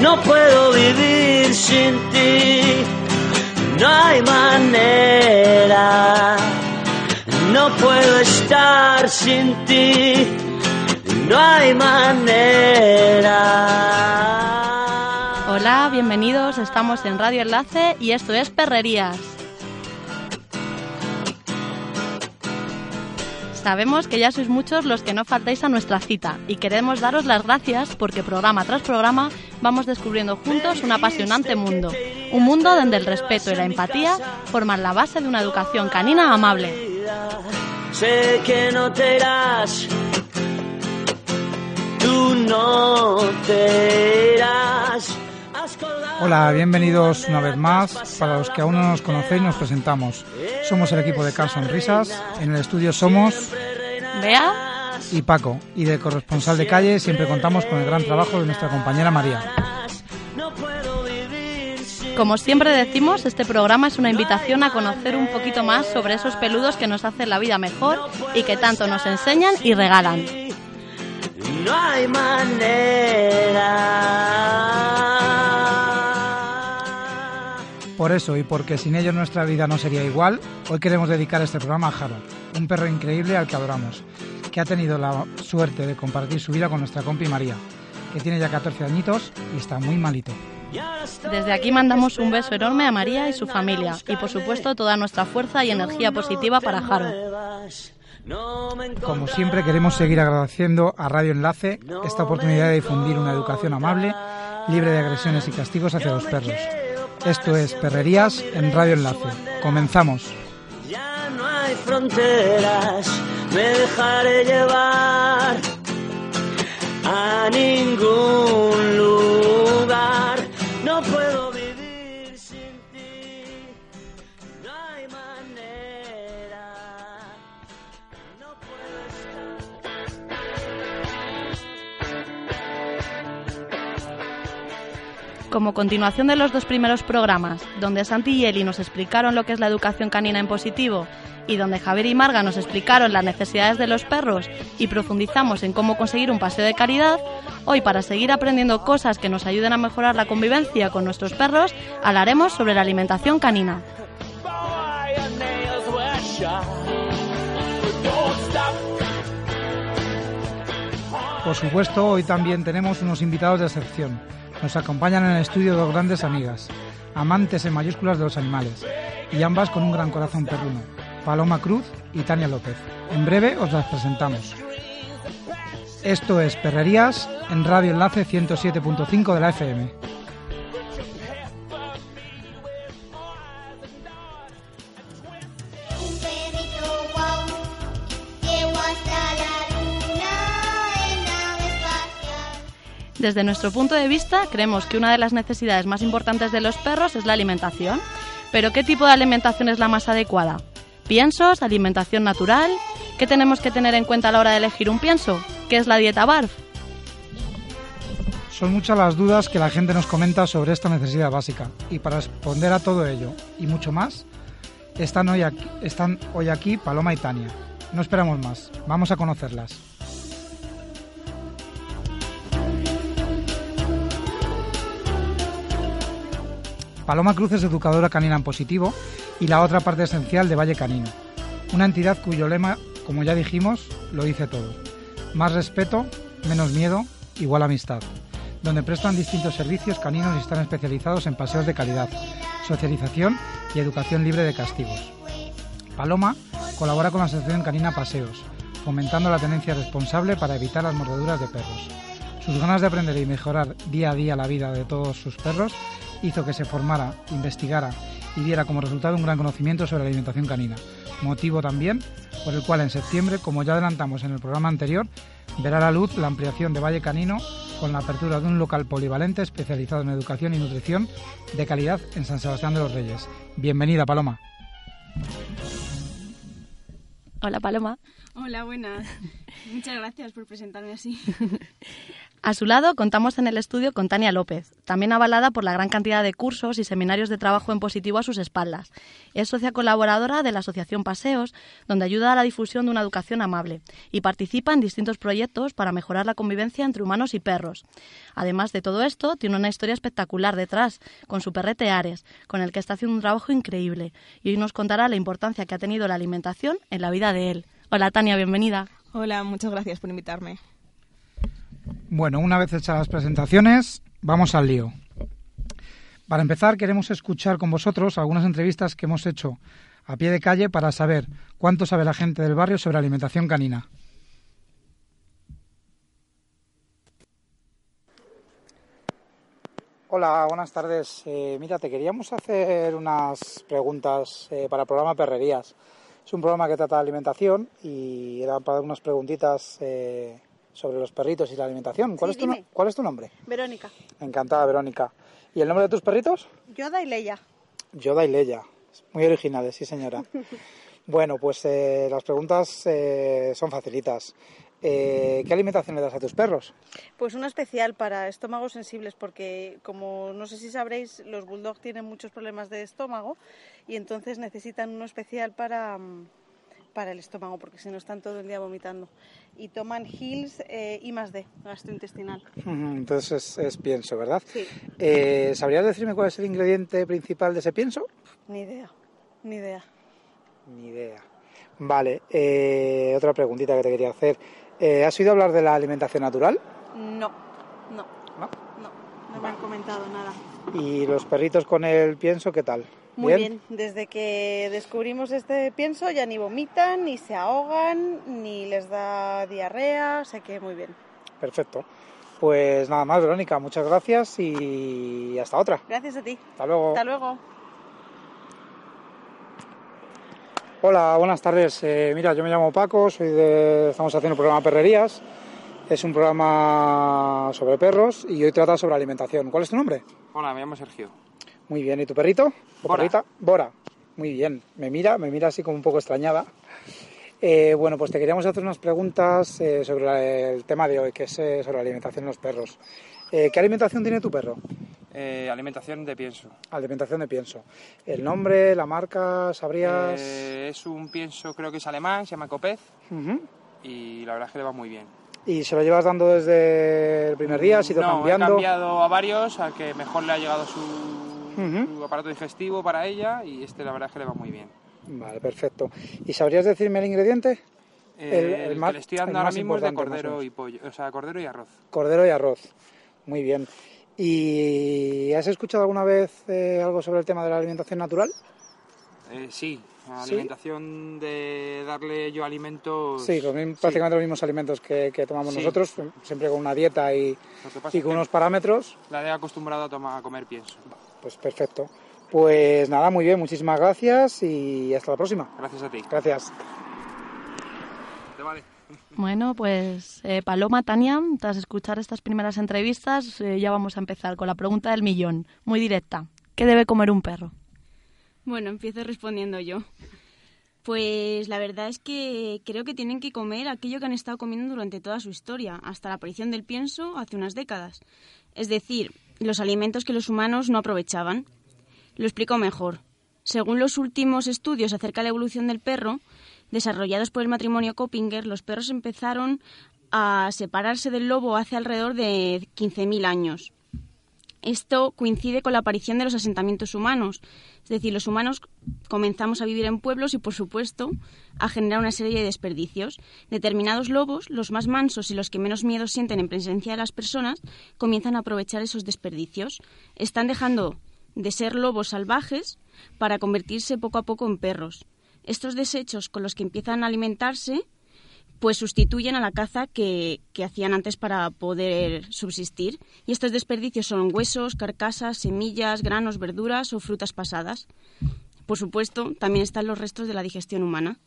No puedo vivir sin ti. No hay manera. No puedo estar sin ti. No hay manera. Hola, bienvenidos. Estamos en Radio Enlace y esto es Perrerías. Sabemos que ya sois muchos los que no faltáis a nuestra cita y queremos daros las gracias porque programa tras programa vamos descubriendo juntos un apasionante mundo. Un mundo donde el respeto y la empatía forman la base de una educación canina amable. Sé que no te irás. Tú no te irás. Hola, bienvenidos una vez más. Para los que aún no nos conocéis, nos presentamos. Somos el equipo de Car Sonrisas. En el estudio somos Vea, y Paco. Y de corresponsal de calle siempre contamos con el gran trabajo de nuestra compañera María. Como siempre decimos, este programa es una invitación a conocer un poquito más sobre esos peludos que nos hacen la vida mejor y que tanto nos enseñan y regalan. No hay manera. Por eso y porque sin ellos nuestra vida no sería igual, hoy queremos dedicar este programa a Harold, un perro increíble al que adoramos, que ha tenido la suerte de compartir su vida con nuestra compi María, que tiene ya 14 añitos y está muy malito. Desde aquí mandamos un beso enorme a María y su familia y por supuesto toda nuestra fuerza y energía positiva para Jaro. Como siempre queremos seguir agradeciendo a Radio Enlace esta oportunidad de difundir una educación amable, libre de agresiones y castigos hacia los perros. Esto es Perrerías en Radio Enlace. Comenzamos. Fronteras, me dejaré llevar a ningún lugar. No puedo vivir sin ti, no hay manera. No puedo estar. Como continuación de los dos primeros programas, donde Santi y Eli nos explicaron lo que es la educación canina en positivo y donde Javier y Marga nos explicaron las necesidades de los perros y profundizamos en cómo conseguir un paseo de caridad, hoy para seguir aprendiendo cosas que nos ayuden a mejorar la convivencia con nuestros perros, hablaremos sobre la alimentación canina. Por supuesto, hoy también tenemos unos invitados de excepción. Nos acompañan en el estudio dos grandes amigas, amantes en mayúsculas de los animales, y ambas con un gran corazón perruno, Paloma Cruz y Tania López. En breve os las presentamos. Esto es Perrerías en Radio Enlace 107.5 de la FM. Desde nuestro punto de vista, creemos que una de las necesidades más importantes de los perros es la alimentación. Pero ¿qué tipo de alimentación es la más adecuada? ¿Piensos? ¿Alimentación natural? ¿Qué tenemos que tener en cuenta a la hora de elegir un pienso? ¿Qué es la dieta BARF? Son muchas las dudas que la gente nos comenta sobre esta necesidad básica. Y para responder a todo ello y mucho más, están hoy aquí, están hoy aquí Paloma y Tania. No esperamos más, vamos a conocerlas. Paloma Cruz es educadora canina en positivo y la otra parte esencial de Valle Canino, una entidad cuyo lema, como ya dijimos, lo dice todo. Más respeto, menos miedo, igual amistad. donde prestan distintos servicios caninos y están especializados en paseos de calidad, socialización y educación libre de castigos. Paloma colabora con la Asociación Canina Paseos, fomentando la tenencia responsable para evitar las mordeduras de perros. Sus ganas de aprender y mejorar día a día la vida de todos sus perros hizo que se formara, investigara y diera como resultado un gran conocimiento sobre la alimentación canina, motivo también por el cual en septiembre, como ya adelantamos en el programa anterior, verá a la luz la ampliación de Valle Canino con la apertura de un local polivalente especializado en educación y nutrición de calidad en San Sebastián de los Reyes. Bienvenida, Paloma. Hola Paloma. Hola, buenas. Muchas gracias por presentarme así. A su lado contamos en el estudio con Tania López, también avalada por la gran cantidad de cursos y seminarios de trabajo en positivo a sus espaldas. Es socia colaboradora de la Asociación Paseos, donde ayuda a la difusión de una educación amable y participa en distintos proyectos para mejorar la convivencia entre humanos y perros. Además de todo esto, tiene una historia espectacular detrás, con su perrete Ares, con el que está haciendo un trabajo increíble, y hoy nos contará la importancia que ha tenido la alimentación en la vida de él. Hola Tania, bienvenida. Hola, muchas gracias por invitarme. Bueno, una vez hechas las presentaciones, vamos al lío. Para empezar, queremos escuchar con vosotros algunas entrevistas que hemos hecho a pie de calle para saber cuánto sabe la gente del barrio sobre alimentación canina. Hola, buenas tardes. Eh, mira, te queríamos hacer unas preguntas eh, para el programa Perrerías. Es un programa que trata de alimentación y era para unas preguntitas eh, sobre los perritos y la alimentación. ¿Cuál, Sí, es tu, no- dime. ¿Cuál es tu nombre? Verónica. Encantada, Verónica. ¿Y el nombre de tus perritos? Yoda y Leia. Yoda y Leia. Muy originales, sí, señora. bueno, pues eh, las preguntas eh, son facilitas. Eh, ¿Qué alimentación le das a tus perros? Pues una especial para estómagos sensibles porque, como no sé si sabréis, los bulldog tienen muchos problemas de estómago y entonces necesitan uno especial para, mm, para el estómago porque si no están todo el día vomitando. Y toman Hills eh, I más D, gastrointestinal. Entonces es, es pienso, ¿verdad? Sí, Eh, ¿Sabrías decirme cuál es el ingrediente principal de ese pienso? ni idea, ni idea. Ni idea. Vale, eh, otra preguntita que te quería hacer. Eh, ¿Has oído hablar de la alimentación natural? No, no, ¿No? no, no me han comentado nada. ¿Y los perritos con el pienso qué tal? Muy bien. desde que descubrimos este pienso ya ni vomitan, ni se ahogan, ni les da diarrea, o sea que muy bien. Perfecto. Pues nada más, Verónica, muchas gracias y hasta otra. Gracias a ti. Hasta luego. Hasta luego. Hola, buenas tardes. Eh, mira, yo me llamo Paco, soy de, estamos haciendo el programa Perrerías. Es un programa sobre perros y hoy trata sobre alimentación. ¿Cuál es tu nombre? Hola, me llamo Sergio. Muy bien. ¿Y tu perrito? ¿O Bora. perrita? Bora. Muy bien. Me mira, me mira así como un poco extrañada. Eh, bueno, pues te queríamos hacer unas preguntas eh, sobre la- el tema de hoy, que es eh, sobre la alimentación en los perros. ¿Qué alimentación tiene tu perro? Alimentación de pienso. Alimentación de pienso. ¿El nombre, la marca, sabrías? Es un pienso, creo que es alemán, se llama Copez y la verdad es que le va muy bien. ¿Y se lo llevas dando desde el primer día? ¿Has ido no, cambiando? he cambiado a varios, al que mejor le ha llegado su, Ujú. su aparato digestivo para ella y este la verdad es que le va muy bien. Vale, perfecto. ¿Y sabrías decirme el ingrediente? Eh, El- el, el que más- le estoy el dando ahora mismo es de cordero y pollo, o sea, cordero y arroz. Cordero y arroz. Muy bien. ¿Y has escuchado alguna vez eh, algo sobre el tema de la alimentación natural? Eh, sí, la ¿Sí? alimentación de darle yo alimentos. Sí, los mismos- prácticamente los mismos alimentos que, que tomamos Sí. nosotros, siempre con una dieta y, que y con que unos parámetros. la he acostumbrado a, tomar, a comer pienso. Pues perfecto. Pues nada, muy bien, muchísimas gracias y hasta la próxima. Gracias a ti. Gracias. ¿Te vale? Bueno, pues eh, Paloma, Tania, tras escuchar estas primeras entrevistas, eh, ya vamos a empezar con la pregunta del millón, muy directa. ¿Qué debe comer un perro? Bueno, empiezo respondiendo yo. Pues la verdad es que creo que tienen que comer aquello que han estado comiendo durante toda su historia, hasta la aparición del pienso hace unas décadas. Es decir, los alimentos que los humanos no aprovechaban. Lo explico mejor. Según los últimos estudios acerca de la evolución del perro, desarrollados por el matrimonio Coppinger, los perros empezaron a separarse del lobo hace alrededor de 15.000 años. Esto coincide con la aparición de los asentamientos humanos. Es decir, los humanos comenzamos a vivir en pueblos y, por supuesto, a generar una serie de desperdicios. Determinados lobos, los más mansos y los que menos miedo sienten en presencia de las personas, comienzan a aprovechar esos desperdicios. Están dejando de ser lobos salvajes para convertirse poco a poco en perros. Estos desechos con los que empiezan a alimentarse pues sustituyen a la caza que, hacían antes para poder subsistir. Y estos desperdicios son huesos, carcasas, semillas, granos, verduras o frutas pasadas. Por supuesto, también están los restos de la digestión humana.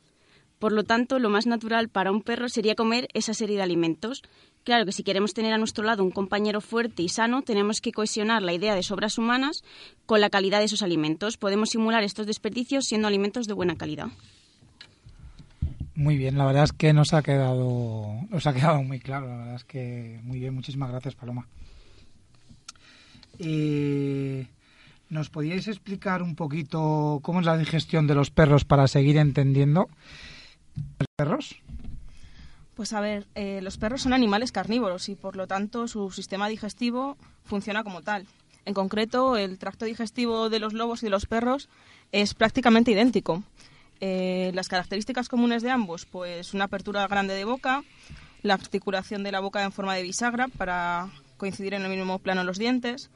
Por lo tanto, lo más natural para un perro sería comer esa serie de alimentos. Claro que si queremos tener a nuestro lado un compañero fuerte y sano, tenemos que cohesionar la idea de sobras humanas con la calidad de esos alimentos. Podemos simular estos desperdicios siendo alimentos de buena calidad. Muy bien, la verdad es que nos ha quedado, nos ha quedado muy claro, la verdad es que muy bien, muchísimas gracias Paloma. Eh, ¿Nos podíais explicar un poquito cómo es la digestión de los perros para seguir entendiendo los perros? Pues a ver, eh, los perros son animales carnívoros y por lo tanto su sistema digestivo funciona como tal. En concreto, el tracto digestivo de los lobos y de los perros es prácticamente idéntico. Eh, las características comunes de ambos, pues una apertura grande de boca, la articulación de la boca en forma de bisagra para coincidir en el mismo plano los dientes.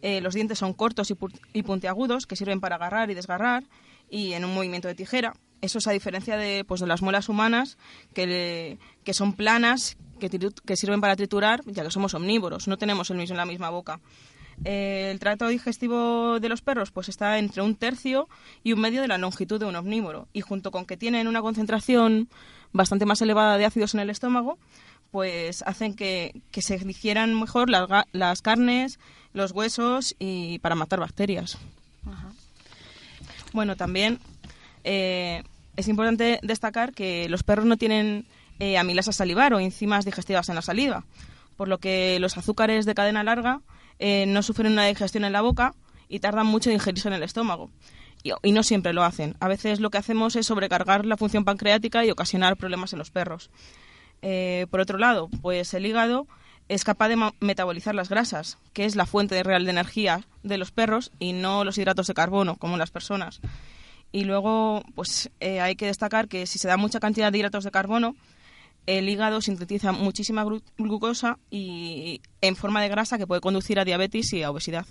Eh, los dientes son cortos y, puntiagudos que sirven para agarrar y desgarrar y en un movimiento de tijera. Eso es a diferencia de, pues, de las muelas humanas que, le, que son planas, que, que, sirven para triturar, ya que somos omnívoros, no tenemos el mismo la misma boca. Eh, el tracto digestivo de los perros pues está entre un tercio y un medio de la longitud de un omnívoro y junto con que tienen una concentración bastante más elevada de ácidos en el estómago pues hacen que, que se digieran mejor las, las, carnes, los huesos y para matar bacterias. Ajá. Bueno, también eh, es importante destacar que los perros no tienen eh, amilasa salivar o enzimas digestivas en la saliva, por lo que los azúcares de cadena larga eh, no sufren una digestión en la boca y tardan mucho en digerirse en el estómago. Y, no siempre lo hacen. A veces lo que hacemos es sobrecargar la función pancreática y ocasionar problemas en los perros. Eh, por otro lado, pues el hígado es capaz de metabolizar las grasas, que es la fuente real de energía de los perros y no los hidratos de carbono, como las personas. Y luego, pues eh, hay que destacar que si se da mucha cantidad de hidratos de carbono, el hígado sintetiza muchísima glu glucosa y en forma de grasa que puede conducir a diabetes y a obesidad.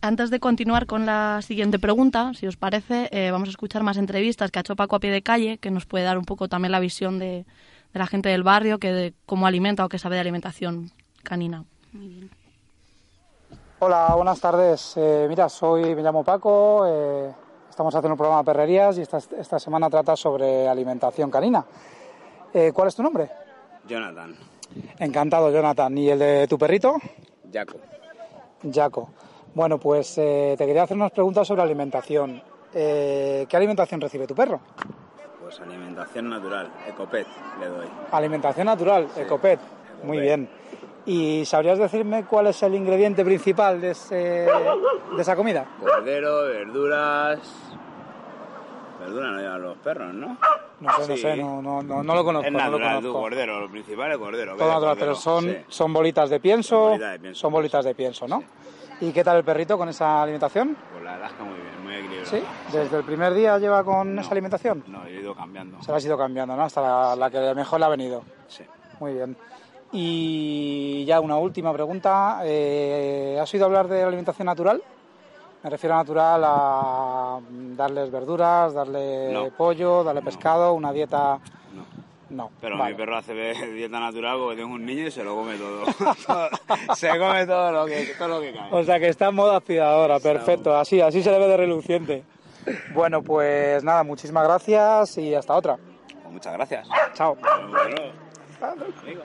Antes de continuar con la siguiente pregunta, si os parece, eh, vamos a escuchar más entrevistas que ha hecho Paco a pie de calle, que nos puede dar un poco también la visión de, de la gente del barrio, que de cómo alimenta o qué sabe de alimentación canina. Muy bien. Hola, buenas tardes. Eh, mira, soy, me llamo Paco, eh, estamos haciendo un programa de perrerías y esta, esta semana trata sobre alimentación canina. Eh, ¿Cuál es tu nombre? Jonathan. Encantado, Jonathan. ¿Y el de tu perrito? Jaco. Jaco. Bueno, pues eh, te quería hacer unas preguntas sobre alimentación. Eh, ¿Qué alimentación recibe tu perro? Pues alimentación natural, Ecopet le doy. Alimentación natural, sí. Ecopet. Muy bien. ¿Y sabrías decirme cuál es el ingrediente principal de, ese, de esa comida? Cordero, verduras. Verduras no llevan los perros, ¿no? No sé, sí. no sé, no, no, no, no, lo conozco. Es natural, no lo conozco. tu cordero, lo principal es cordero. Todo natural, cordero, pero son, sí. son bolitas de pienso. Son bolitas de pienso. Son bolitas de pienso, ¿no? Sí. ¿Y qué tal el perrito con esa alimentación? Pues la verdad es que muy bien, muy equilibrado. ¿Sí? ¿Desde el primer día lleva con no, esa alimentación? No, he ido cambiando. Se la has ido cambiando, ¿no? Hasta la, la que mejor le ha venido. Sí. Muy bien. Y ya una última pregunta. Eh, ¿Has oído hablar de la alimentación natural? Me refiero a natural a darles verduras, darle no. pollo, darle no. pescado, una dieta... No. No. Pero vale. mi perro hace dieta natural porque tengo un niño y se lo come todo. se come todo lo, que, todo lo que cae. O sea que está en modo aspiradora, perfecto. Así, así se le ve de reluciente. Bueno, pues nada, muchísimas gracias y hasta otra. Pues muchas gracias. Chao. Bueno, amigo.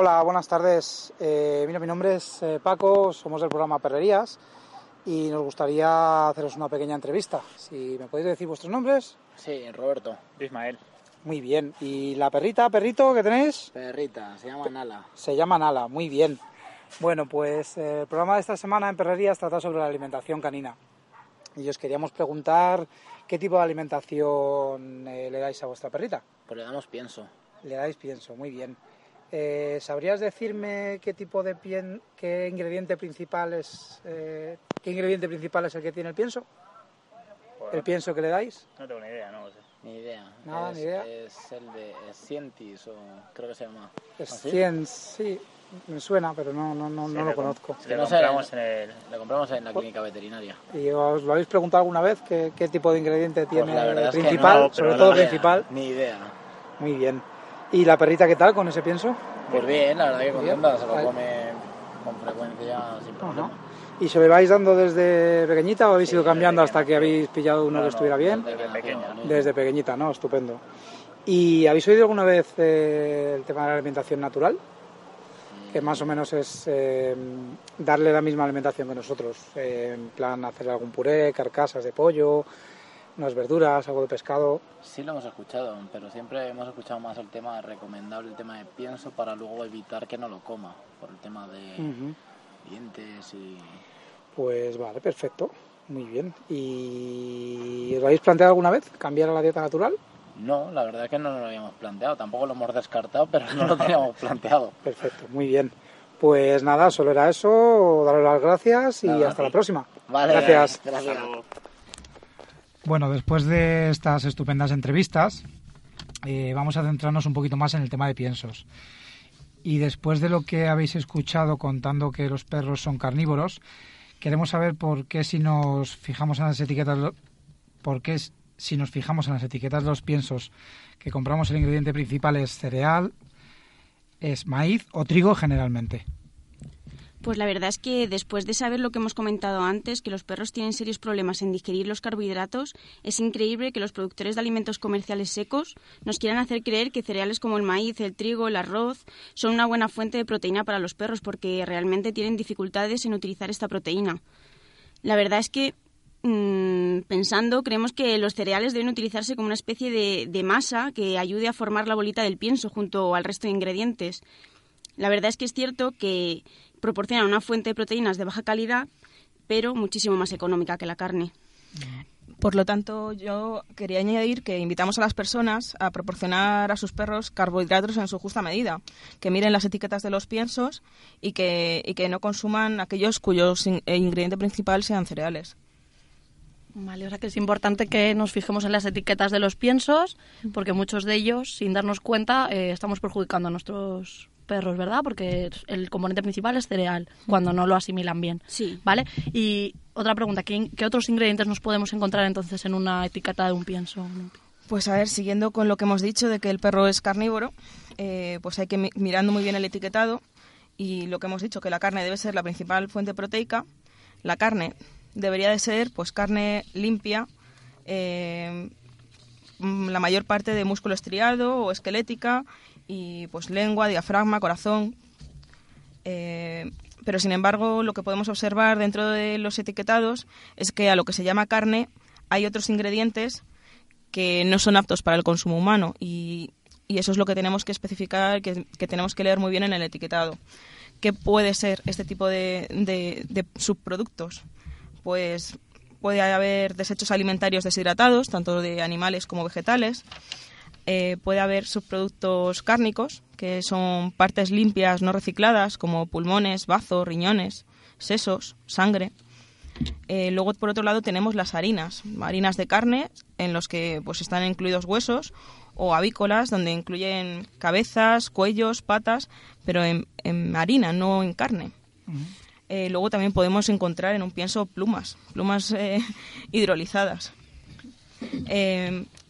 Hola, buenas tardes. Eh, mira, mi nombre es eh, Paco, somos del programa Perrerías y nos gustaría haceros una pequeña entrevista. Si me podéis decir vuestros nombres. Sí, Roberto. Ismael. Muy bien. ¿Y la perrita, perrito que tenéis? Perrita, se llama Nala. Se llama Nala, muy bien. Bueno, pues eh, el programa de esta semana en Perrerías trata sobre la alimentación canina. Y os queríamos preguntar qué tipo de alimentación eh, le dais a vuestra perrita. Pues le damos pienso. Le dais pienso, muy bien. Eh, ¿Sabrías decirme qué tipo de pien, qué ingrediente principal es, eh, qué ingrediente principal es el que tiene el pienso? ¿El pienso que le dais? No tengo ni idea, no lo sé. Ni idea. Nada, es, ni idea. Es el de Scientis, o creo que se llama. ¿Ah, sí? cien, sí, me suena, pero no, no, no, Sí, no lo conozco. Le compramos, en el, le compramos en la clínica veterinaria. ¿Y os lo habéis preguntado alguna vez qué, qué tipo de ingrediente tiene Pues es que principal? no, sobre no todo principal. Ni idea. Muy bien. ¿Y la perrita qué tal con ese pienso? Pues bien, la verdad que Bien. contenta, se lo come con frecuencia sin problema. ¿Y se lo vais dando desde pequeñita o habéis ido cambiando hasta que habéis pillado uno que estuviera bien? Desde pequeña. Desde pequeñita, ¿no? Estupendo. ¿Y habéis oído alguna vez eh, el tema de la alimentación natural? Que más o menos es eh, darle la misma alimentación que nosotros. eh, en plan, hacer algún puré, carcasas de pollo, unas verduras, algo de pescado. Sí lo hemos escuchado, pero siempre hemos escuchado más el tema recomendable, el tema de pienso para luego evitar que no lo coma, por el tema de Ujú. dientes y... Pues vale, perfecto. Muy bien. ¿Y os lo habéis planteado alguna vez? ¿Cambiar a la dieta natural? No, la verdad es que no nos lo habíamos planteado, tampoco lo hemos descartado, pero no lo teníamos planteado. Perfecto, muy bien. Pues nada, solo era eso, daros las gracias y Nada, hasta sí. la próxima. Vale, gracias. gracias. Bueno, después de estas estupendas entrevistas, eh, vamos a centrarnos un poquito más en el tema de piensos. Y después de lo que habéis escuchado contando que los perros son carnívoros, queremos saber por qué si nos fijamos en las etiquetas, por qué si nos fijamos en las etiquetas de los piensos que compramos el ingrediente principal es cereal, es maíz o trigo generalmente. Pues la verdad es que después de saber lo que hemos comentado antes, que los perros tienen serios problemas en digerir los carbohidratos, es increíble que los productores de alimentos comerciales secos nos quieran hacer creer que cereales como el maíz, el trigo, el arroz son una buena fuente de proteína para los perros porque realmente tienen dificultades en utilizar esta proteína. La verdad es que mm, pensando, creemos que los cereales deben utilizarse como una especie de, de masa que ayude a formar la bolita del pienso junto al resto de ingredientes. La verdad es que es cierto que proporcionan una fuente de proteínas de baja calidad, pero muchísimo más económica que la carne. Por lo tanto, yo quería añadir que invitamos a las personas a proporcionar a sus perros carbohidratos en su justa medida, que miren las etiquetas de los piensos y que, y que no consuman aquellos cuyos in- eh, ingrediente principal sean cereales. Vale, o sea que es importante que nos fijemos en las etiquetas de los piensos, porque muchos de ellos, sin darnos cuenta, eh, estamos perjudicando a nuestros perros, ¿verdad? Porque el componente principal es cereal, cuando no lo asimilan bien. Sí. ¿Vale? Y otra pregunta, ¿qué, qué otros ingredientes nos podemos encontrar entonces en una etiqueta de un pienso? Pues a ver, siguiendo con lo que hemos dicho de que el perro es carnívoro, eh, pues hay que mi- mirando muy bien el etiquetado y lo que hemos dicho que la carne debe ser la principal fuente proteica. La carne debería de ser pues carne limpia, eh, mm, la mayor parte de músculo estriado o esquelética y pues lengua, diafragma, corazón. Eh, pero sin embargo, lo que podemos observar dentro de los etiquetados es que a lo que se llama carne hay otros ingredientes que no son aptos para el consumo humano y, y eso es lo que tenemos que especificar, que, tenemos que leer muy bien en el etiquetado. ¿Qué puede ser este tipo de, de- de subproductos? Pues puede haber desechos alimentarios deshidratados, tanto de animales como vegetales. Eh, puede haber subproductos cárnicos, que son partes limpias no recicladas, como pulmones, bazo, riñones, sesos, sangre. Eh, luego, por otro lado, tenemos las harinas, harinas de carne, en los que pues están incluidos huesos, o avícolas, donde incluyen cabezas, cuellos, patas, pero en, en harina, no en carne. Eh, luego también podemos encontrar en un pienso plumas, plumas eh, hidrolizadas.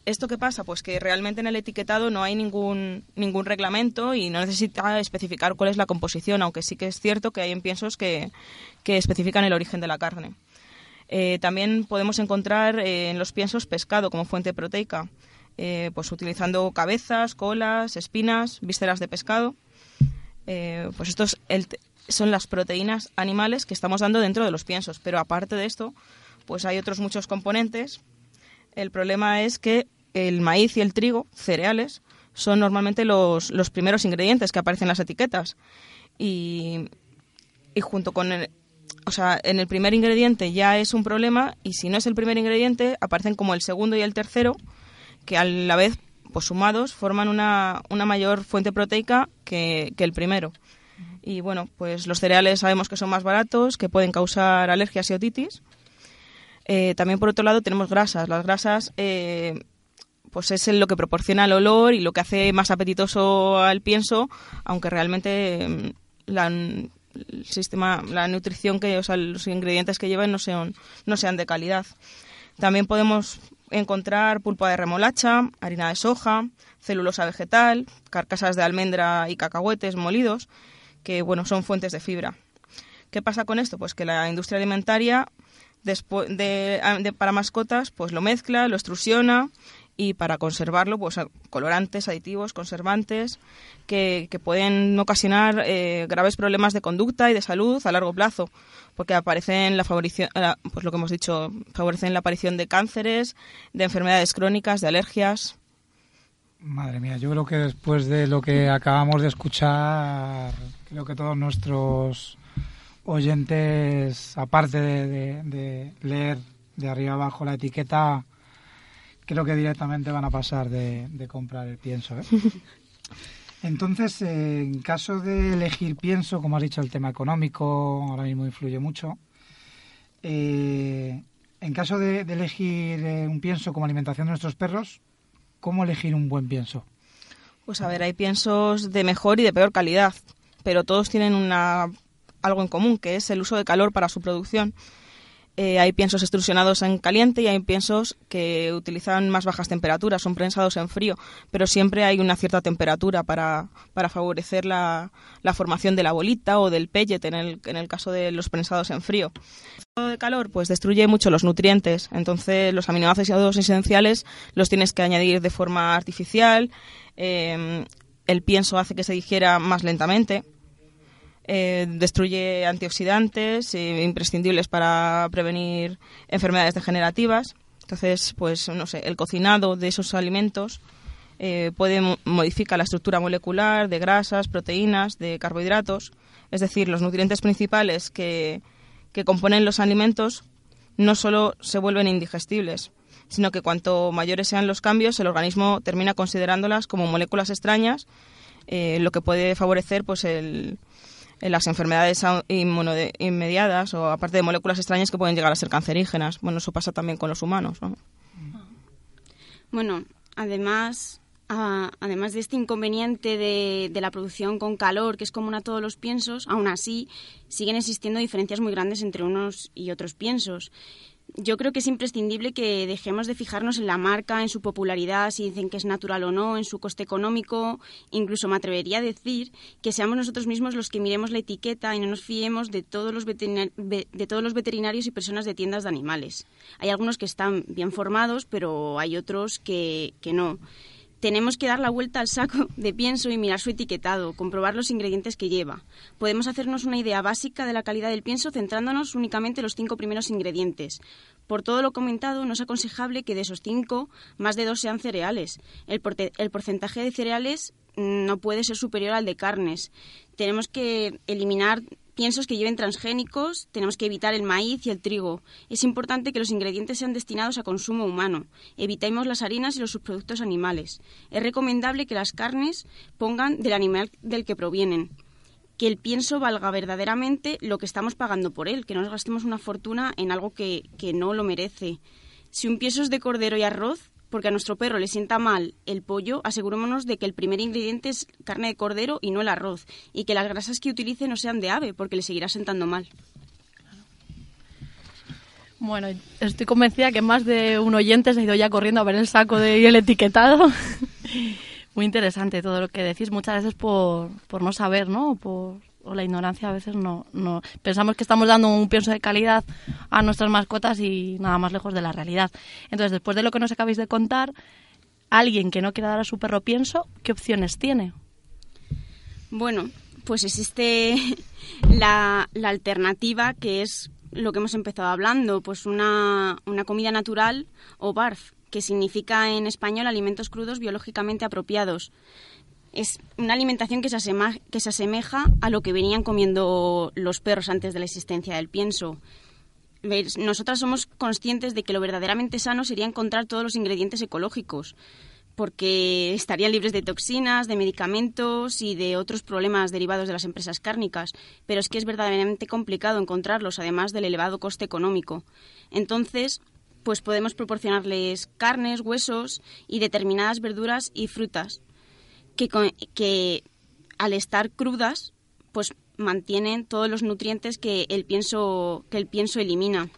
¿Esto qué pasa? Pues que realmente en el etiquetado no hay ningún, ningún reglamento y no necesita especificar cuál es la composición, aunque sí que es cierto que hay en piensos que, que especifican el origen de la carne. Eh, también podemos encontrar eh, en los piensos pescado como fuente proteica, eh, pues utilizando cabezas, colas, espinas, vísceras de pescado. Pues estos son las proteínas animales que estamos dando dentro de los piensos, pero aparte de esto, pues hay otros muchos componentes. El problema es que el maíz y el trigo, cereales, son normalmente los, los primeros ingredientes que aparecen en las etiquetas. Y, y junto con el, o sea, en el primer ingrediente ya es un problema y si no es el primer ingrediente, aparecen como el segundo y el tercero, que a la vez pues sumados forman una, una mayor fuente proteica que, que el primero. Y bueno, pues los cereales sabemos que son más baratos, que pueden causar alergias y otitis. Eh, también por otro lado tenemos grasas. Las grasas eh, pues es lo que proporciona el olor y lo que hace más apetitoso al pienso, aunque realmente mm, la, el sistema, la nutrición que, los ingredientes que llevan no sean, no sean de calidad. También podemos encontrar pulpa de remolacha, harina de soja, celulosa vegetal, carcasas de almendra y cacahuetes molidos, que bueno, son fuentes de fibra. ¿Qué pasa con esto? Pues que la industria alimentaria después de, de- para mascotas pues lo mezcla, lo extrusiona y para conservarlo pues colorantes, aditivos, conservantes que, que pueden ocasionar eh, graves problemas de conducta y de salud a largo plazo porque aparecen la favorici- la- pues lo que hemos dicho favorecen la aparición de cánceres, de enfermedades crónicas, de alergias. Madre mía, yo creo que después de lo que acabamos de escuchar, creo que todos nuestros oyentes, aparte de leer de arriba abajo la etiqueta, creo que directamente van a pasar de, de comprar el pienso. ¿eh? Entonces, eh, en caso de elegir pienso, como has dicho, el tema económico ahora mismo influye mucho. Eh, en caso de, de elegir eh, un pienso como alimentación de nuestros perros, ¿cómo elegir un buen pienso? Pues a ver, hay piensos de mejor y de peor calidad, pero todos tienen una, algo en común, que es el uso de calor para su producción. Eh, hay piensos extrusionados en caliente y hay piensos que utilizan más bajas temperaturas, son prensados en frío, pero siempre hay una cierta temperatura para, para favorecer la, la formación de la bolita o del pellet en el, en el caso de los prensados en frío. El de calor pues destruye mucho los nutrientes, entonces los aminoácidos esenciales los tienes que añadir de forma artificial, eh, el pienso hace que se digiera más lentamente, eh, destruye antioxidantes eh, imprescindibles para prevenir enfermedades degenerativas. Entonces, pues no sé, el cocinado de esos alimentos eh, puede mo- modificar la estructura molecular de grasas, proteínas, de carbohidratos. Es decir, los nutrientes principales que, que componen los alimentos no solo se vuelven indigestibles, sino que cuanto mayores sean los cambios, el organismo termina considerándolas como moléculas extrañas, eh, lo que puede favorecer pues el, las enfermedades inmediatas o aparte de moléculas extrañas que pueden llegar a ser cancerígenas. Bueno, eso pasa también con los humanos, ¿no? Bueno, además, además de este inconveniente de, de la producción con calor, que es común a todos los piensos, aún así siguen existiendo diferencias muy grandes entre unos y otros piensos. Yo creo que es imprescindible que dejemos de fijarnos en la marca, en su popularidad, si dicen que es natural o no, en su coste económico. Incluso me atrevería a decir que seamos nosotros mismos los que miremos la etiqueta y no nos fiemos de todos los, de todos los veterinarios y personas de tiendas de animales. Hay algunos que están bien formados, pero hay otros que, que no. Tenemos que dar la vuelta al saco de pienso y mirar su etiquetado, comprobar los ingredientes que lleva. Podemos hacernos una idea básica de la calidad del pienso centrándonos únicamente en los cinco primeros ingredientes. Por todo lo comentado, no es aconsejable que de esos cinco, más de dos sean cereales. El, porcentaje de cereales no puede ser superior al de carnes. Tenemos que eliminar piensos que lleven transgénicos, tenemos que evitar el maíz y el trigo. Es importante que los ingredientes sean destinados a consumo humano. Evitemos las harinas y los subproductos animales. Es recomendable que las carnes pongan del animal del que provienen. Que el pienso valga verdaderamente lo que estamos pagando por él, que no nos gastemos una fortuna en algo que, que no lo merece. Si un pienso es de cordero y arroz, porque a nuestro perro le sienta mal el pollo, asegurémonos de que el primer ingrediente es carne de cordero y no el arroz, y que las grasas que utilice no sean de ave, porque le seguirá sentando mal. Bueno, estoy convencida que más de un oyente se ha ido ya corriendo a ver el saco de, el etiquetado. Muy interesante todo lo que decís, muchas veces por, por no saber, ¿no? Por, o la ignorancia a veces no. Pensamos que estamos dando un pienso de calidad a nuestras mascotas y nada más lejos de la realidad. Entonces, después de lo que nos acabáis de contar, alguien que no quiera dar a su perro pienso, ¿qué opciones tiene? Bueno, pues existe la, alternativa que es lo que hemos empezado hablando, pues una comida natural o BARF, que significa en español alimentos crudos biológicamente apropiados. Es una alimentación que se, que se asemeja a lo que venían comiendo los perros antes de la existencia del pienso. Nosotras somos conscientes de que lo verdaderamente sano sería encontrar todos los ingredientes ecológicos, porque estarían libres de toxinas, de medicamentos y de otros problemas derivados de las empresas cárnicas, pero es que es verdaderamente complicado encontrarlos, además del elevado coste económico. Entonces, pues podemos proporcionarles carnes, huesos y determinadas verduras y frutas que, al estar crudas, pues mantienen todos los nutrientes que el pienso, que el pienso elimina.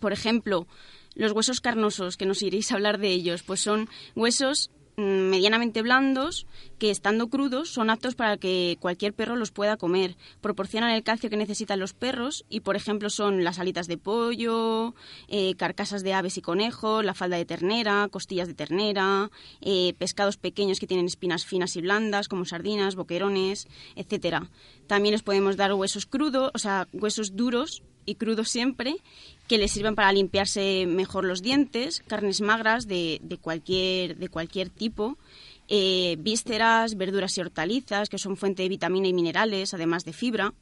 Por ejemplo, los huesos carnosos, que nos iréis a hablar de ellos, pues son huesos medianamente blandos que estando crudos son aptos para que cualquier perro los pueda comer. Proporcionan el calcio que necesitan los perros y, por ejemplo, son las alitas de pollo, eh, carcasas de aves y conejos, la falda de ternera, costillas de ternera, eh, pescados pequeños que tienen espinas finas y blandas como sardinas, boquerones, etcétera. También les podemos dar huesos crudos, o sea, huesos duros y crudos siempre, que les sirven para limpiarse mejor los dientes, carnes magras de, de cualquier, de cualquier tipo, eh, vísceras, verduras y hortalizas, que son fuente de vitamina y minerales, además de fibra,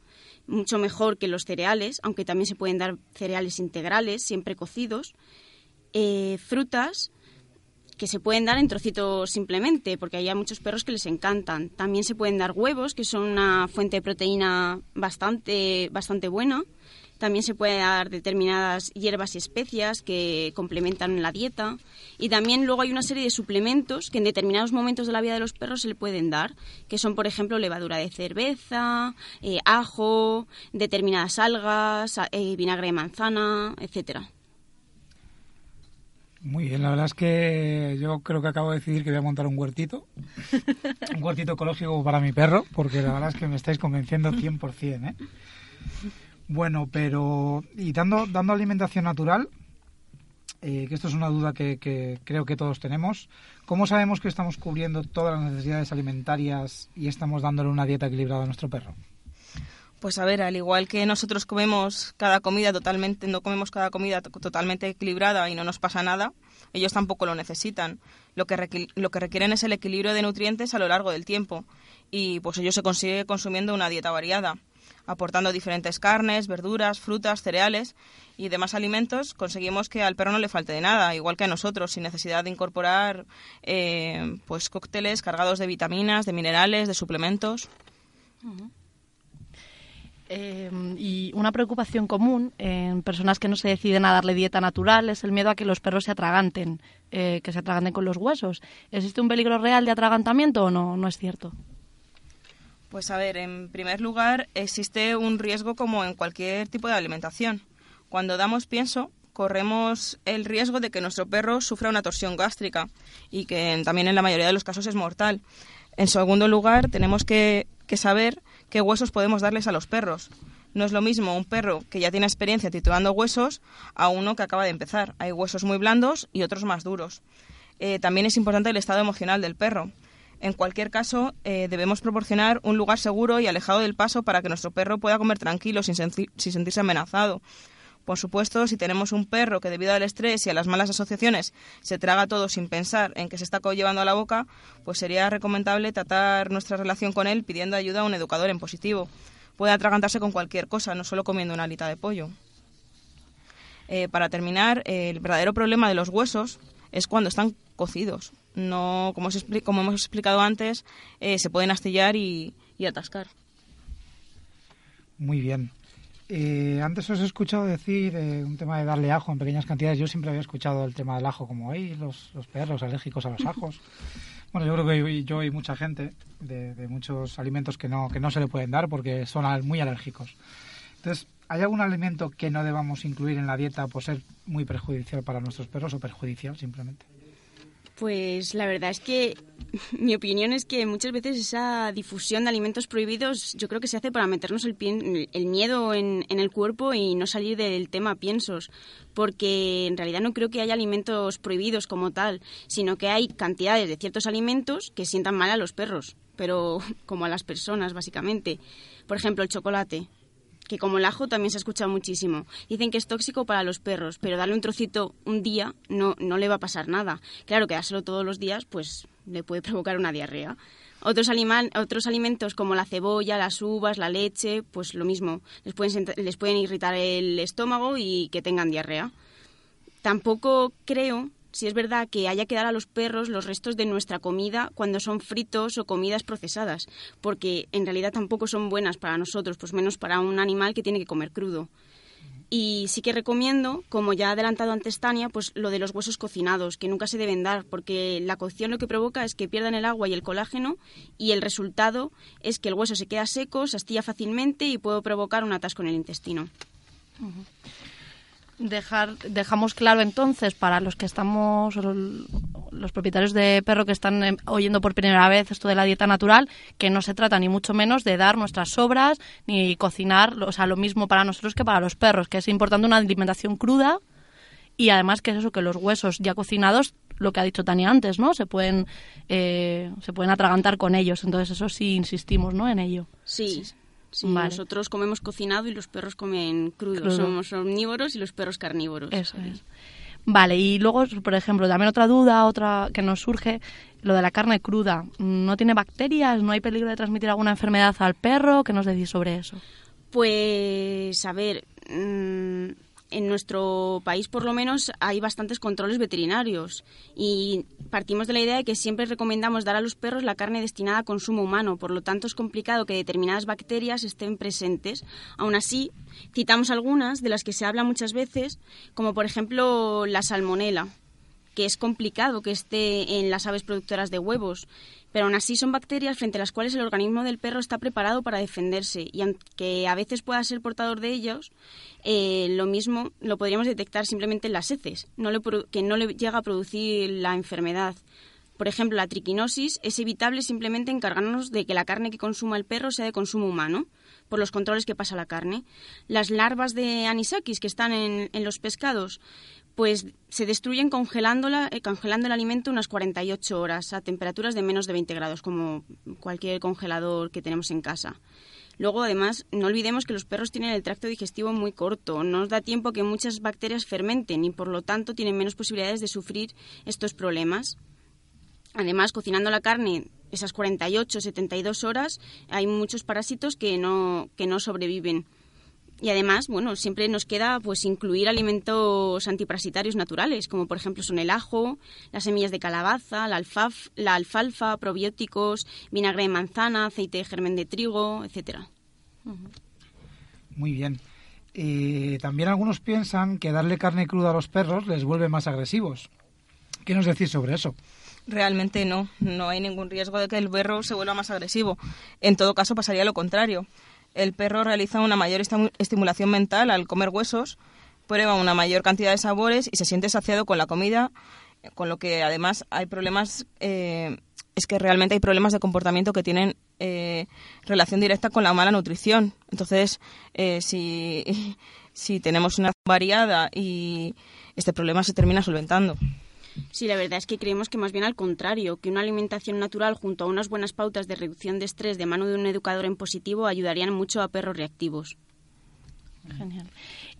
mucho mejor que los cereales, aunque también se pueden dar cereales integrales, siempre cocidos, eh, frutas, que se pueden dar en trocitos simplemente, porque hay muchos perros que les encantan. También se pueden dar huevos, que son una fuente de proteína bastante, bastante buena. También se pueden dar determinadas hierbas y especias que complementan la dieta. Y también luego hay una serie de suplementos que en determinados momentos de la vida de los perros se le pueden dar, que son, por ejemplo, levadura de cerveza, eh, ajo, determinadas algas, eh, vinagre de manzana, etcétera. Muy bien, la verdad es que yo creo que acabo de decidir que voy a montar un huertito, un huertito ecológico para mi perro, porque la verdad es que me estáis convenciendo 100%, ¿eh? Bueno, pero y dando, dando alimentación natural, eh, que esto es una duda que, creo que todos tenemos, ¿cómo sabemos que estamos cubriendo todas las necesidades alimentarias y estamos dándole una dieta equilibrada a nuestro perro? Pues a ver, al igual que nosotros comemos cada comida totalmente, no comemos cada comida to- totalmente equilibrada y no nos pasa nada, ellos tampoco lo necesitan. Lo que, lo que requieren es el equilibrio de nutrientes a lo largo del tiempo y pues ello se consigue consumiendo una dieta variada, aportando diferentes carnes, verduras, frutas, cereales y demás alimentos, conseguimos que al perro no le falte de nada, igual que a nosotros, sin necesidad de incorporar eh, pues cócteles cargados de vitaminas, de minerales, de suplementos. Eh, y una preocupación común en personas que no se deciden a darle dieta natural es el miedo a que los perros se atraganten, eh, que se atraganten con los huesos. ¿Existe un peligro real de atragantamiento o no? No es cierto. Pues a ver, en primer lugar, existe un riesgo como en cualquier tipo de alimentación. Cuando damos pienso, corremos el riesgo de que nuestro perro sufra una torsión gástrica y que también en la mayoría de los casos es mortal. En segundo lugar, tenemos que, saber qué huesos podemos darles a los perros. No es lo mismo un perro que ya tiene experiencia triturando huesos a uno que acaba de empezar. Hay huesos muy blandos y otros más duros. Eh, también es importante el estado emocional del perro. En cualquier caso, eh, debemos proporcionar un lugar seguro y alejado del paso para que nuestro perro pueda comer tranquilo sin, sin sentirse amenazado. Por supuesto, si tenemos un perro que debido al estrés y a las malas asociaciones se traga todo sin pensar en que se está llevando a la boca, pues sería recomendable tratar nuestra relación con él pidiendo ayuda a un educador en positivo. Puede atragantarse con cualquier cosa, no solo comiendo una alita de pollo. Eh, para terminar, el verdadero problema de los huesos es cuando están cocidos. No, como, os como hemos explicado antes, eh, se pueden astillar y, y atascar. Muy bien. Eh, antes os he escuchado decir eh, un tema de darle ajo en pequeñas cantidades. Yo siempre había escuchado el tema del ajo, como hay los, los perros alérgicos a los ajos. Bueno, yo creo que hay- yo y mucha gente de, de muchos alimentos que no, que no se le pueden dar porque son muy alérgicos. Entonces, ¿hay algún alimento que no debamos incluir en la dieta por ser muy perjudicial para nuestros perros o perjudicial simplemente? Pues la verdad es que mi opinión es que muchas veces esa difusión de alimentos prohibidos yo creo que se hace para meternos el, pien- el miedo en, en el cuerpo y no salir del tema piensos, porque en realidad no creo que haya alimentos prohibidos como tal, sino que hay cantidades de ciertos alimentos que sientan mal a los perros, pero como a las personas básicamente. Por ejemplo, el chocolate que como el ajo también se ha escuchado muchísimo. Dicen que es tóxico para los perros, pero darle un trocito un día no, no le va a pasar nada. Claro que dárselo todos los días, pues le puede provocar una diarrea. Otros, otros alimentos como la cebolla, las uvas, la leche, pues lo mismo. Les pueden, les pueden irritar el estómago y que tengan diarrea. Tampoco creo si es verdad que haya que dar a los perros los restos de nuestra comida cuando son fritos o comidas procesadas, porque en realidad tampoco son buenas para nosotros, pues menos para un animal que tiene que comer crudo. Y sí que recomiendo, como ya ha adelantado antes Tania, pues lo de los huesos cocinados, que nunca se deben dar, porque la cocción lo que provoca es que pierdan el agua y el colágeno y el resultado es que el hueso se queda seco, se astilla fácilmente y puede provocar un atasco en el intestino. Dejar, dejamos claro entonces para los que estamos, los propietarios de perro que están eh, oyendo por primera vez esto de la dieta natural, que no se trata ni mucho menos de dar nuestras sobras ni cocinar, o sea, lo mismo para nosotros que para los perros, que es importante una alimentación cruda y además que es eso, que los huesos ya cocinados, lo que ha dicho Tania antes, ¿no? Se pueden, eh, se pueden atragantar con ellos, entonces eso sí insistimos, ¿no? En ello. Sí. Sí, Vale. nosotros comemos cocinado y los perros comen crudo. Crudo. Somos omnívoros y los perros carnívoros. Eso es. Vale, y luego, por ejemplo, también otra duda, otra que nos surge, lo de la carne cruda. ¿No tiene bacterias? ¿No hay peligro de transmitir alguna enfermedad al perro? ¿Qué nos decís sobre eso? Pues, a ver, mm, en nuestro país por lo menos hay bastantes controles veterinarios. Y partimos de la idea de que siempre recomendamos dar a los perros la carne destinada a consumo humano, por lo tanto es complicado que determinadas bacterias estén presentes. Aún así, citamos algunas de las que se habla muchas veces, como por ejemplo la salmonela que es complicado que esté en las aves productoras de huevos, pero aún así son bacterias frente a las cuales el organismo del perro está preparado para defenderse y aunque a veces pueda ser portador de ellos, eh, lo mismo lo podríamos detectar simplemente en las heces, no le que no le llega a producir la enfermedad. Por ejemplo, la triquinosis es evitable simplemente encargarnos de que la carne que consuma el perro sea de consumo humano, por los controles que pasa la carne. Las larvas de anisakis que están en los pescados, pues se destruyen congelándola, eh, congelando el alimento unas 48 horas a temperaturas de menos de 20 grados, como cualquier congelador que tenemos en casa. Luego, además, no olvidemos que los perros tienen el tracto digestivo muy corto, no nos da tiempo que muchas bacterias fermenten y, por lo tanto, tienen menos posibilidades de sufrir estos problemas. Además, cocinando la carne esas 48, 72 horas, hay muchos parásitos que no, que no sobreviven. Y además, bueno, siempre nos queda pues incluir alimentos antiparasitarios naturales, como por ejemplo son el ajo, las semillas de calabaza, la, alfaf- la alfalfa, probióticos, vinagre de manzana, aceite de germen de trigo, etcétera. Muy bien. Eh, también algunos piensan que darle carne cruda a los perros les vuelve más agresivos. ¿Qué nos decís sobre eso? Realmente no, no hay ningún riesgo de que el perro se vuelva más agresivo. En todo caso pasaría lo contrario. El perro realiza una mayor estimu- estimulación mental al comer huesos, prueba una mayor cantidad de sabores y se siente saciado con la comida, con lo que además hay problemas, eh, es que realmente hay problemas de comportamiento que tienen eh, relación directa con la mala nutrición. Entonces, eh, si, si tenemos una variada y este problema se termina solventando. Sí, la verdad es que creemos que más bien al contrario, que una alimentación natural junto a unas buenas pautas de reducción de estrés de mano de un educador en positivo ayudarían mucho a perros reactivos. Genial.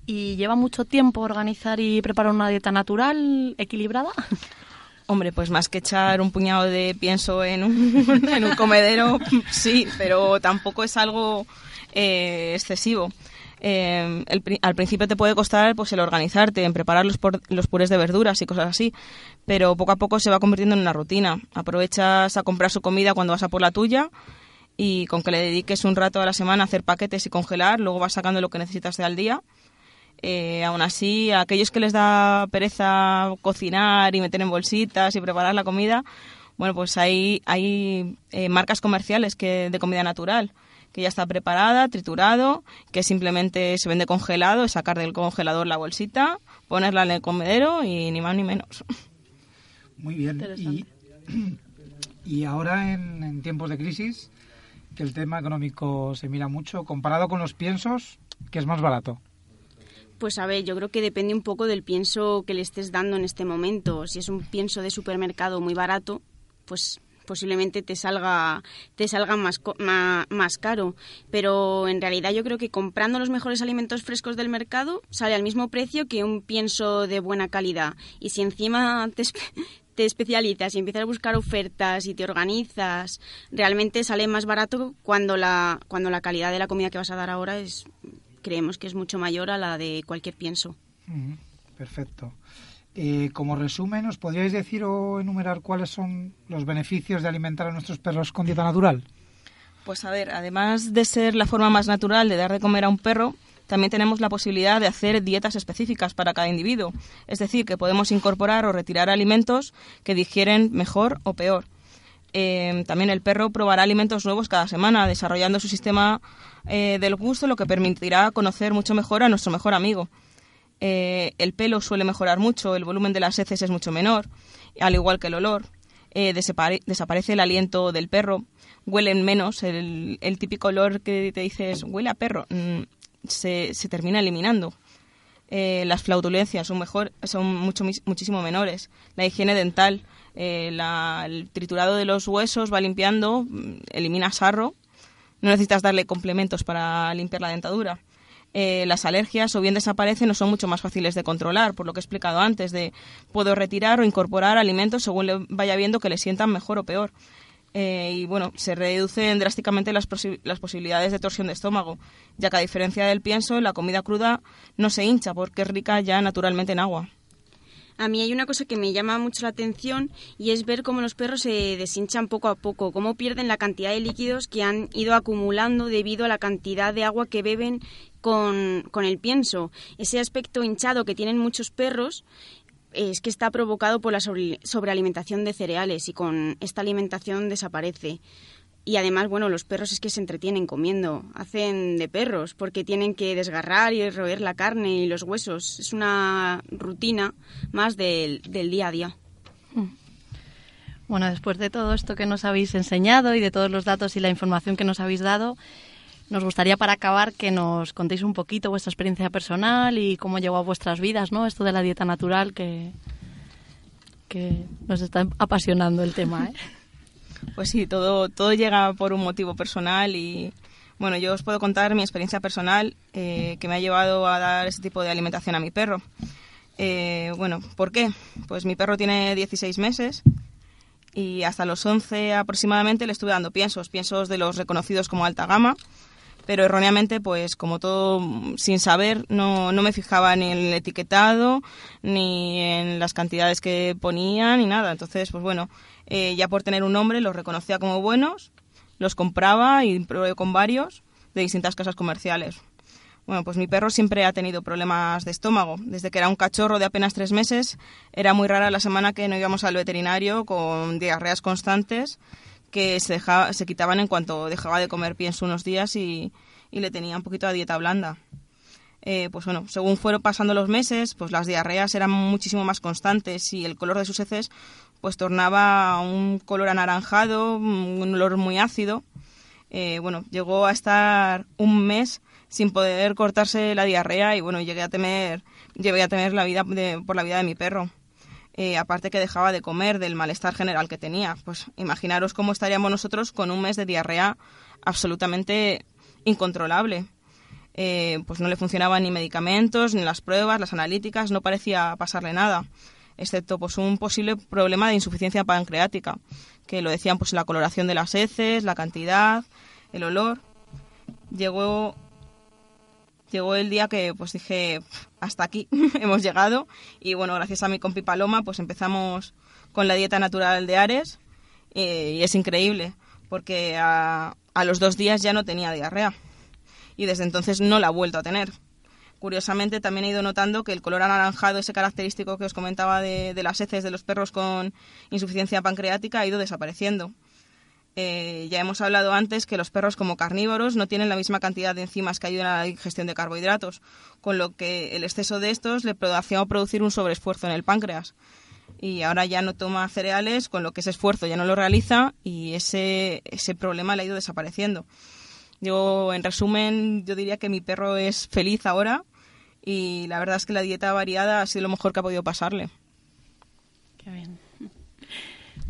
¿Y lleva mucho tiempo organizar y preparar una dieta natural equilibrada? Hombre, pues más que echar un puñado de pienso en un, en un comedero, sí, pero tampoco es algo eh, excesivo. Eh, el al principio te puede costar pues el organizarte, en preparar los, por- los purés de verduras y cosas así, pero poco a poco se va convirtiendo en una rutina. Aprovechas a comprar su comida cuando vas a por la tuya y con que le dediques un rato a la semana a hacer paquetes y congelar, luego vas sacando lo que necesitas de al día. Eh, aún así, a aquellos que les da pereza cocinar y meter en bolsitas y preparar la comida, bueno, pues hay, hay eh, marcas comerciales que de comida natural, que ya está preparada, triturado, que simplemente se vende congelado, es sacar del congelador la bolsita, ponerla en el comedero y ni más ni menos. Muy bien. Y, y ahora en, en tiempos de crisis, que el tema económico se mira mucho, comparado con los piensos, que es más barato. Pues a ver, yo creo que depende un poco del pienso que le estés dando en este momento. Si es un pienso de supermercado muy barato, pues posiblemente te salga te salga más, más caro. Pero en realidad yo creo que comprando los mejores alimentos frescos del mercado sale al mismo precio que un pienso de buena calidad. Y si encima te, te especializas y empiezas a buscar ofertas y te organizas realmente sale más barato cuando la cuando la calidad de la comida que vas a dar ahora es creemos que es mucho mayor a la de cualquier pienso. Ujú, Perfecto. Eh, como resumen, ¿os podríais decir o enumerar cuáles son los beneficios de alimentar a nuestros perros con dieta natural? Pues a ver, además de ser la forma más natural de dar de comer a un perro, también tenemos la posibilidad de hacer dietas específicas para cada individuo. Es decir, que podemos incorporar o retirar alimentos que digieren mejor o peor. Eh, también el perro probará alimentos nuevos cada semana, desarrollando su sistema eh, del gusto, lo que permitirá conocer mucho mejor a nuestro mejor amigo. Eh, el pelo suele mejorar mucho, el volumen de las heces es mucho menor, al igual que el olor. desaparece el aliento del perro, huelen menos, el, el, típico olor que te dices huele a perro, mm, se, termina eliminando. las flautulencias son, mejor, son mucho, muchísimo menores. La higiene dental eh, la, el triturado de los huesos va limpiando, mm, elimina sarro, no necesitas darle complementos para limpiar la dentadura. Eh, las alergias o bien desaparecen o son mucho más fáciles de controlar, por lo que he explicado antes, de puedo retirar o incorporar alimentos según le vaya viendo que le sientan mejor o peor. Eh, y bueno, se reducen drásticamente las, las, posibilidades de torsión de estómago, ya que a diferencia del pienso, la comida cruda no se hincha porque es rica ya naturalmente en agua. A mí hay una cosa que me llama mucho la atención y es ver cómo los perros se deshinchan poco a poco, cómo pierden la cantidad de líquidos que han ido acumulando debido a la cantidad de agua que beben con, con el pienso. Ese aspecto hinchado que tienen muchos perros es que está provocado por la sobrealimentación de cereales y con esta alimentación desaparece. Y además, bueno, los perros es que se entretienen comiendo, hacen de perros, porque tienen que desgarrar y roer la carne y los huesos. Es una rutina más del, del día a día. Hmm. Bueno, después de todo esto que nos habéis enseñado y de todos los datos y la información que nos habéis dado, nos gustaría para acabar que nos contéis un poquito vuestra experiencia personal y cómo llegó a vuestras vidas, ¿no? Esto de la dieta natural que, que nos está apasionando el tema, ¿eh? Pues sí, todo, todo llega por un motivo personal y bueno, yo os puedo contar mi experiencia personal eh, que me ha llevado a dar ese tipo de alimentación a mi perro. Eh, bueno, ¿por qué? Pues mi perro tiene 16 meses y hasta los 11 aproximadamente le estuve dando piensos, piensos de los reconocidos como alta gama, pero erróneamente, pues como todo sin saber, no, no me fijaba ni en el etiquetado, ni en las cantidades que ponía, ni nada. Entonces, pues bueno, eh, ya por tener un nombre los reconocía como buenos, los compraba y probé con varios de distintas casas comerciales. Bueno, pues mi perro siempre ha tenido problemas de estómago. Desde que era un cachorro de apenas tres meses, era muy rara la semana que no íbamos al veterinario con diarreas constantes que se, dejaba, se quitaban en cuanto dejaba de comer pienso unos días y, y le tenía un poquito de dieta blanda. Eh, pues bueno, según fueron pasando los meses, pues las diarreas eran muchísimo más constantes y el color de sus heces pues tornaba un color anaranjado, un olor muy ácido. Eh, bueno, llegó a estar un mes sin poder cortarse la diarrea y bueno, llegué a temer, llegué a temer la vida por la vida de mi perro. Eh, aparte que dejaba de comer del malestar general que tenía. Pues imaginaros cómo estaríamos nosotros con un mes de diarrea absolutamente incontrolable. Eh, pues no le funcionaban ni medicamentos, ni las pruebas, las analíticas, no parecía pasarle nada excepto pues un posible problema de insuficiencia pancreática, que lo decían pues la coloración de las heces, la cantidad, el olor. Llegó llegó el día que pues dije hasta aquí hemos llegado y bueno gracias a mi compi Paloma pues empezamos con la dieta natural de Ares eh, y es increíble porque a, a los dos días ya no tenía diarrea y desde entonces no la ha vuelto a tener Curiosamente, también he ido notando que el color anaranjado, ese característico que os comentaba de, las heces de los perros con insuficiencia pancreática, ha ido desapareciendo. Eh, ya hemos hablado antes que los perros como carnívoros no tienen la misma cantidad de enzimas que ayudan a la digestión de carbohidratos, con lo que el exceso de estos le hacía producir un sobreesfuerzo en el páncreas. Y ahora ya no toma cereales, con lo que ese esfuerzo ya no lo realiza y ese, ese problema le ha ido desapareciendo. Yo, en resumen, yo diría que mi perro es feliz ahora y la verdad es que la dieta variada ha sido lo mejor que ha podido pasarle. Qué bien.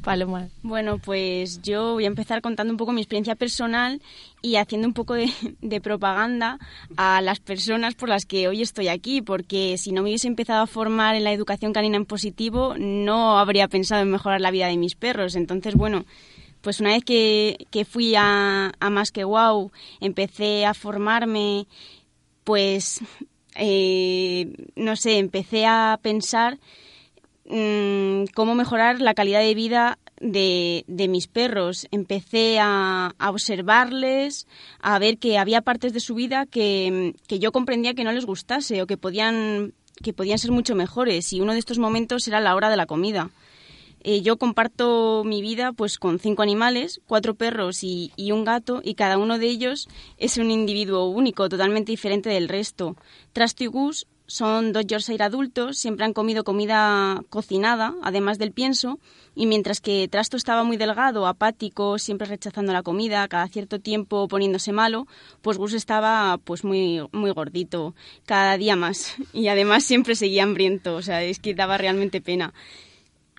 Paloma. Bueno, pues yo voy a empezar contando un poco mi experiencia personal y haciendo un poco de, propaganda a las personas por las que hoy estoy aquí, porque si no me hubiese empezado a formar en la educación canina en positivo, no habría pensado en mejorar la vida de mis perros. Entonces, bueno, pues una vez que, fui a, Más que Wow, empecé a formarme, pues, eh, no sé, empecé a pensar mm, cómo mejorar la calidad de vida de, mis perros. Empecé a, observarles, a ver que había partes de su vida que, que yo comprendía que no les gustase o que podían, que podían ser mucho mejores. Y uno de estos momentos era la hora de la comida. Eh, yo comparto mi vida pues con cinco animales, cuatro perros y, y un gato, y cada uno de ellos es un individuo único, totalmente diferente del resto. Trasto y son dos Yorkshire adultos, siempre han comido comida cocinada, además del pienso, y mientras que Trasto estaba muy delgado, apático, siempre rechazando la comida, cada cierto tiempo poniéndose malo, pues Gus estaba pues muy, muy gordito, cada día más, y además siempre seguía hambriento, o sea, es que daba realmente pena.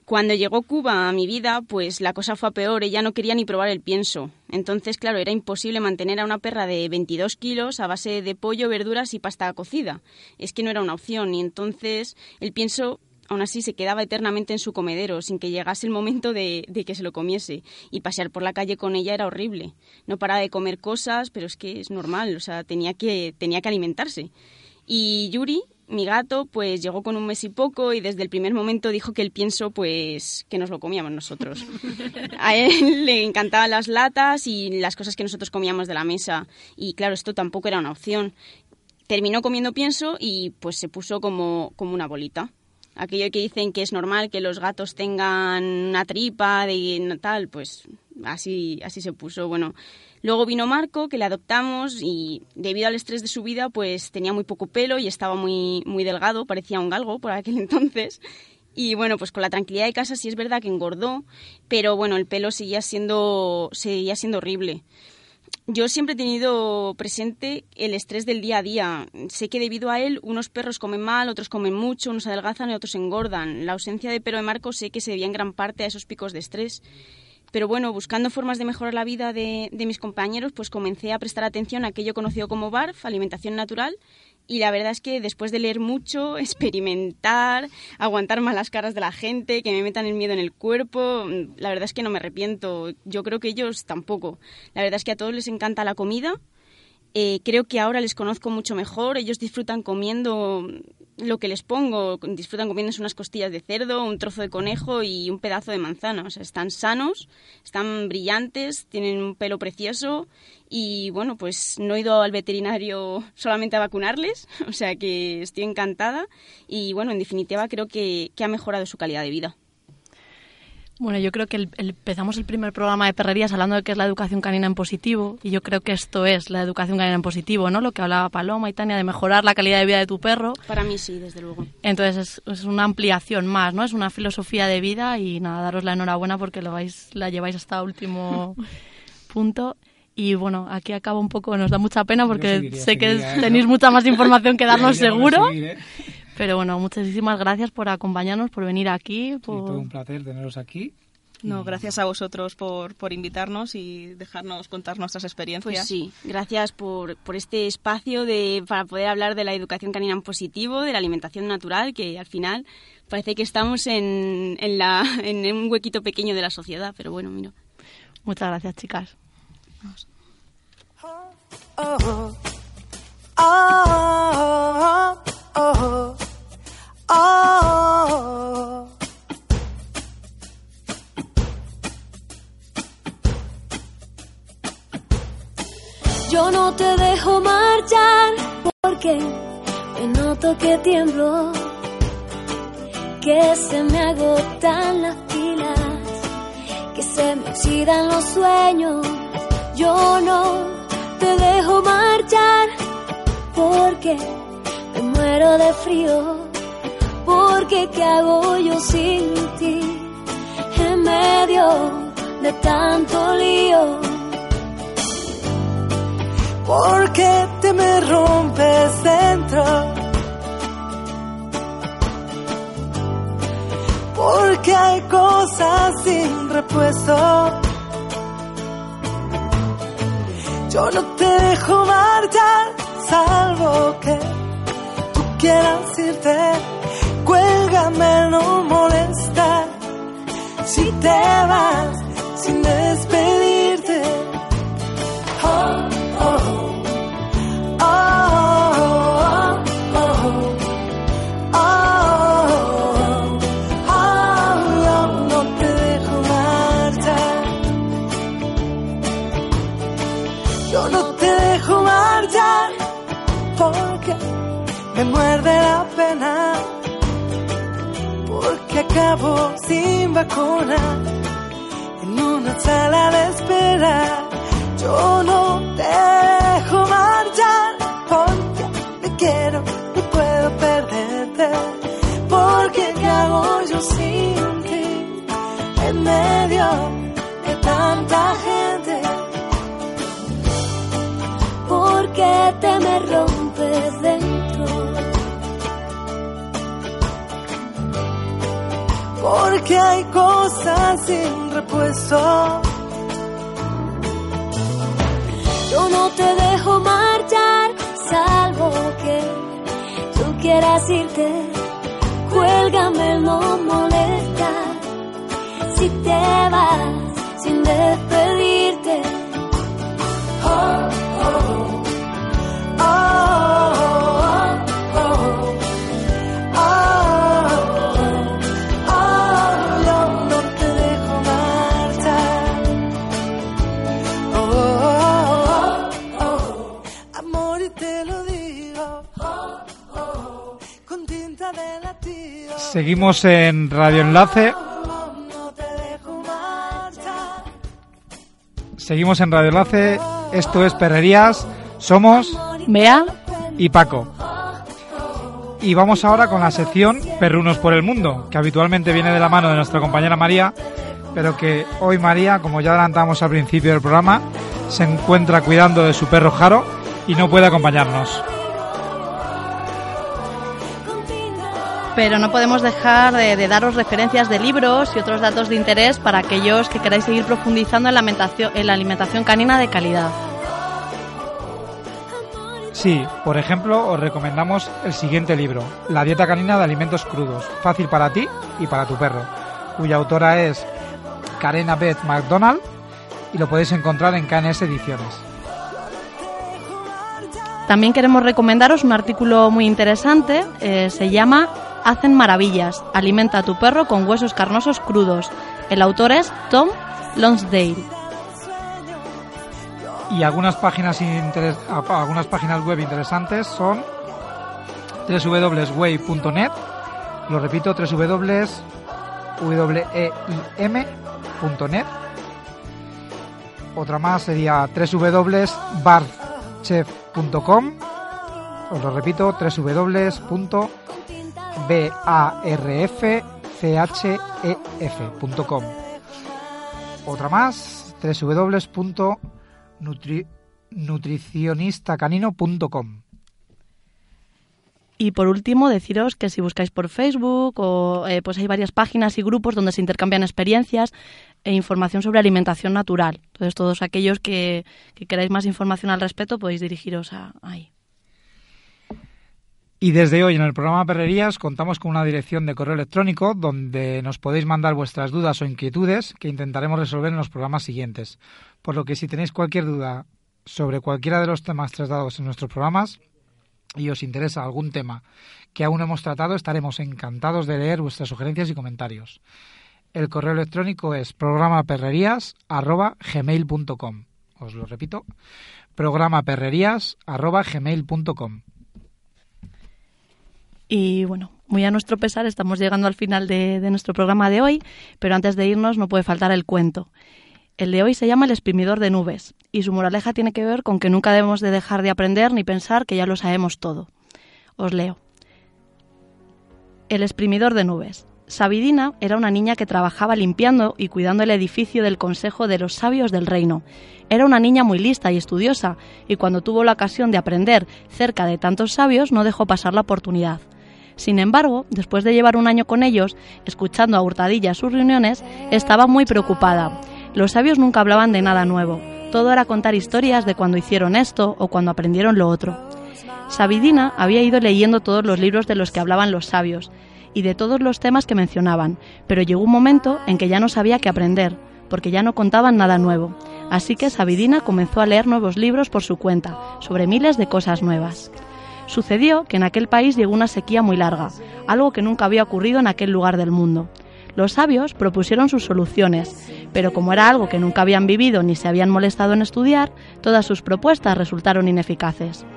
Cuando llegó Cuba a mi vida, pues la cosa fue a peor. Ella no quería ni probar el pienso. Entonces, claro, era imposible mantener a una perra de 22 kilos a base de pollo, verduras y pasta cocida. Es que no era una opción. Y entonces el pienso aún así se quedaba eternamente en su comedero sin que llegase el momento de, de, que se lo comiese. Y pasear por la calle con ella era horrible. No paraba de comer cosas, pero es que es normal, o sea, tenía que, tenía que alimentarse. Y Yuri, mi gato pues llegó con un mes y poco y desde el primer momento dijo que el pienso pues que nos lo comíamos nosotros. A él le encantaban las latas y las cosas que nosotros comíamos de la mesa y claro, esto tampoco era una opción. Terminó comiendo pienso y pues se puso como, como una bolita. Aquello que dicen que es normal que los gatos tengan una tripa de tal, pues así, así se puso. Bueno, Luego vino Marco, que le adoptamos y debido al estrés de su vida, pues tenía muy poco pelo y estaba muy, muy delgado, parecía un galgo por aquel entonces. Y bueno, pues con la tranquilidad de casa sí es verdad que engordó, pero bueno, el pelo seguía siendo, seguía siendo horrible. Yo siempre he tenido presente el estrés del día a día. Sé que debido a él unos perros comen mal, otros comen mucho, unos adelgazan y otros engordan. La ausencia de pelo de Marco sé que se debía en gran parte a esos picos de estrés pero bueno, buscando formas de mejorar la vida de, mis compañeros, pues comencé a prestar atención a aquello conocido como BARF, alimentación natural, y la verdad es que después de leer mucho, experimentar, aguantar malas caras de la gente, que me metan el miedo en el cuerpo, la verdad es que no me arrepiento. Yo creo que ellos tampoco. La verdad es que a todos les encanta la comida. Eh, creo que ahora les conozco mucho mejor. Ellos disfrutan comiendo lo que les pongo, disfrutan comiéndose unas costillas de cerdo, un trozo de conejo y un pedazo de manzana. O sea, están sanos, están brillantes, tienen un pelo precioso y bueno, pues no he ido al veterinario solamente a vacunarles, o sea que estoy encantada y bueno, en definitiva creo que, que ha mejorado su calidad de vida. Bueno, yo creo que el, el, empezamos el primer programa de perrerías hablando de qué es la educación canina en positivo y yo creo que esto es la educación canina en positivo, ¿no? Lo que hablaba Paloma y Tania de mejorar la calidad de vida de tu perro. Para mí sí, desde luego. Entonces es, es una ampliación más, ¿no? Es una filosofía de vida y nada, daros la enhorabuena porque lo vais, la lleváis hasta último punto. Y bueno, aquí acabo un poco, nos da mucha pena porque seguiría, sé que seguiría, tenéis mucha más información que darnos seguro. Seguir, ¿eh? Pero bueno, muchísimas gracias por acompañarnos, por venir aquí. Por... Sí, todo un placer teneros aquí. No, gracias a vosotros por, por invitarnos y dejarnos contar nuestras experiencias. Pues sí, gracias por, por este espacio de, para poder hablar de la educación canina en positivo, de la alimentación natural, que al final parece que estamos en, en, la, en un huequito pequeño de la sociedad, pero bueno, mira. Muchas gracias, chicas. Vamos. Oh, oh, oh, oh. Yo no te dejo marchar porque me noto que tiemblo, que se me agotan las pilas, que se me oxidan los sueños. Yo no te dejo marchar porque me muero de frío, qué hago yo sin ti en medio de tanto lío. Porque te me rompes dentro. Porque hay cosas sin repuesto. Yo no te dejo marchar, salvo que tú quieras irte. Cuélgame no molestar si te vas sin despedirte. Oh, oh, oh, oh, oh, oh, no, no te dejo marchar. Yo no te dejo marchar porque me muerde la pena acabo sin vacuna en una sala de espera. Yo no te dejo marchar porque te quiero, no puedo perderte. Porque ¿qué hago yo sin ti en medio de tanta gente? porque te me rompes dentro. Porque hay cosas sin repuesto. Yo no te dejo marchar, salvo que tú quieras irte. Cuélgame, no molesta. Si te vas sin despedirte. Oh, oh, Seguimos en Radio Enlace. Seguimos en Radio Enlace. Esto es Perrerías. Somos Bea y Paco. Y vamos ahora con la sección Perrunos por el Mundo, que habitualmente viene de la mano de nuestra compañera María, pero que hoy María, como ya adelantamos al principio del programa, se encuentra cuidando de su perro Jaro y no puede acompañarnos. Pero no podemos dejar de, de daros referencias de libros y otros datos de interés para aquellos que queráis seguir profundizando en la alimentación, en la alimentación canina de calidad. Sí, por ejemplo, os recomendamos el siguiente libro, La dieta canina de alimentos crudos, fácil para ti y para tu perro, cuya autora es Karena Beth McDonald y lo podéis encontrar en KNS Ediciones. También queremos recomendaros un artículo muy interesante, eh, se llama Hacen maravillas, alimenta a tu perro con huesos carnosos crudos. El autor es Tom Lonsdale. Y algunas páginas, algunas páginas web interesantes son www.way.net, lo repito, www.weim.net. Otra más sería www.barchef.com, os lo repito, www.barfchef.com. Otra más, www.nutricionistacanino.com. Y por último, deciros que si buscáis por Facebook o eh, pues hay varias páginas y grupos donde se intercambian experiencias e información sobre alimentación natural. Entonces, todos aquellos que, que queráis más información al respecto podéis dirigiros a ahí. Y desde hoy en el programa Perrerías contamos con una dirección de correo electrónico donde nos podéis mandar vuestras dudas o inquietudes que intentaremos resolver en los programas siguientes. Por lo que si tenéis cualquier duda sobre cualquiera de los temas tratados en nuestros programas y os interesa algún tema que aún no hemos tratado, estaremos encantados de leer vuestras sugerencias y comentarios. El correo electrónico es programaperrerías.gmail.com Os lo repito, programaperrerías.gmail.com Y bueno, muy a nuestro pesar estamos llegando al final de, nuestro programa de hoy, pero antes de irnos no puede faltar el cuento. El de hoy se llama El exprimidor de nubes y su moraleja tiene que ver con que nunca debemos de dejar de aprender ni pensar que ya lo sabemos todo. Os leo. El exprimidor de nubes. Sabidina era una niña que trabajaba limpiando y cuidando el edificio del Consejo de los Sabios del Reino. Era una niña muy lista y estudiosa, y cuando tuvo la ocasión de aprender cerca de tantos sabios no dejó pasar la oportunidad. Sin embargo, después de llevar un año con ellos, escuchando a hurtadillas sus reuniones, estaba muy preocupada. Los sabios nunca hablaban de nada nuevo. Todo era contar historias de cuando hicieron esto o cuando aprendieron lo otro. Sabidina había ido leyendo todos los libros de los que hablaban los sabios y de todos los temas que mencionaban, pero llegó un momento en que ya no sabía qué aprender, porque ya no contaban nada nuevo. Así que Sabidina comenzó a leer nuevos libros por su cuenta, sobre miles de cosas nuevas. Sucedió que en aquel país llegó una sequía muy larga, algo que nunca había ocurrido en aquel lugar del mundo. Los sabios propusieron sus soluciones, pero como era algo que nunca habían vivido ni se habían molestado en estudiar, todas sus propuestas resultaron ineficaces.